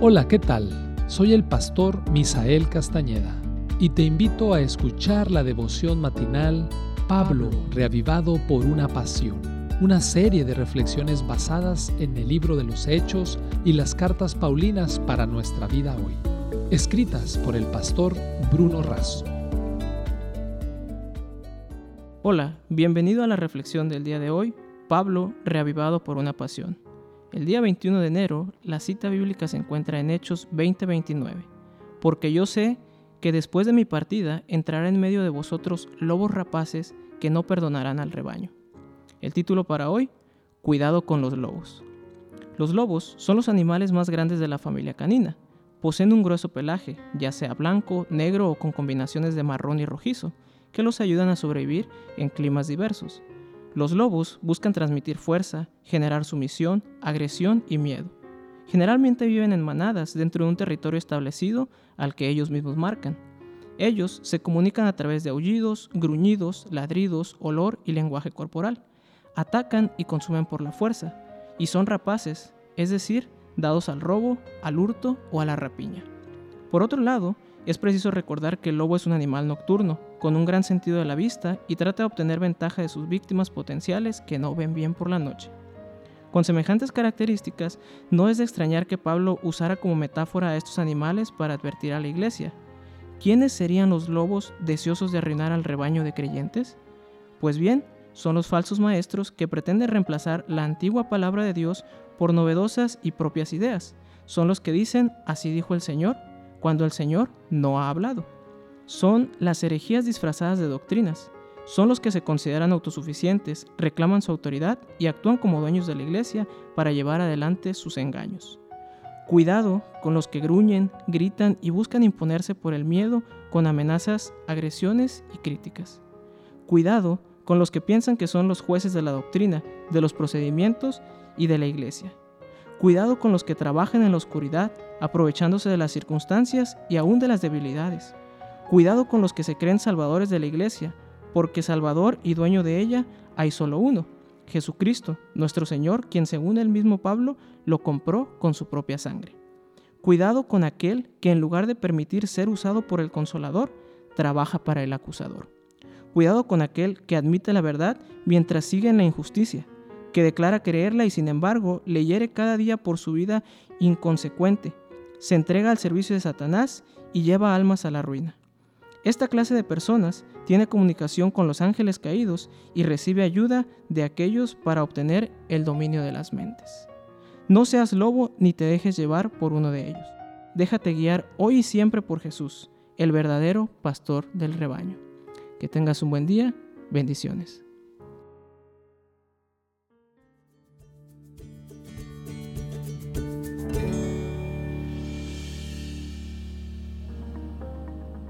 Hola, ¿qué tal? Soy el pastor Misael Castañeda y te invito a escuchar la devoción matinal Pablo, reavivado por una pasión, una serie de reflexiones basadas en el libro de los Hechos y las cartas Paulinas para nuestra vida hoy, escritas por el pastor Bruno Razo. Hola, bienvenido a la reflexión del día de hoy, Pablo, reavivado por una pasión. El día 21 de enero, la cita bíblica se encuentra en Hechos 20:29, porque yo sé que después de mi partida entrará en medio de vosotros lobos rapaces que no perdonarán al rebaño. El título para hoy, Cuidado con los lobos. Los lobos son los animales más grandes de la familia canina. Poseen un grueso pelaje, ya sea blanco, negro o con combinaciones de marrón y rojizo, que los ayudan a sobrevivir en climas diversos. Los lobos buscan transmitir fuerza, generar sumisión, agresión y miedo. Generalmente viven en manadas dentro de un territorio establecido al que ellos mismos marcan. Ellos se comunican a través de aullidos, gruñidos, ladridos, olor y lenguaje corporal. Atacan y consumen por la fuerza, y son rapaces, es decir, dados al robo, al hurto o a la rapiña. Por otro lado, es preciso recordar que el lobo es un animal nocturno, con un gran sentido de la vista y trata de obtener ventaja de sus víctimas potenciales que no ven bien por la noche. Con semejantes características, no es de extrañar que Pablo usara como metáfora a estos animales para advertir a la iglesia. ¿Quiénes serían los lobos deseosos de arruinar al rebaño de creyentes? Pues bien, son los falsos maestros que pretenden reemplazar la antigua palabra de Dios por novedosas y propias ideas. Son los que dicen, así dijo el Señor, cuando el Señor no ha hablado. Son las herejías disfrazadas de doctrinas. Son los que se consideran autosuficientes, reclaman su autoridad y actúan como dueños de la iglesia para llevar adelante sus engaños. Cuidado con los que gruñen, gritan y buscan imponerse por el miedo con amenazas, agresiones y críticas. Cuidado con los que piensan que son los jueces de la doctrina, de los procedimientos y de la iglesia. Cuidado con los que trabajan en la oscuridad, aprovechándose de las circunstancias y aún de las debilidades. Cuidado con los que se creen salvadores de la iglesia, porque Salvador y dueño de ella hay solo uno, Jesucristo, nuestro Señor, quien según el mismo Pablo lo compró con su propia sangre. Cuidado con aquel que en lugar de permitir ser usado por el consolador, trabaja para el acusador. Cuidado con aquel que admite la verdad mientras sigue en la injusticia, que declara creerla y sin embargo le hiere cada día por su vida inconsecuente, se entrega al servicio de Satanás y lleva almas a la ruina. Esta clase de personas tiene comunicación con los ángeles caídos y recibe ayuda de aquellos para obtener el dominio de las mentes. No seas lobo ni te dejes llevar por uno de ellos. Déjate guiar hoy y siempre por Jesús, el verdadero pastor del rebaño. Que tengas un buen día. Bendiciones.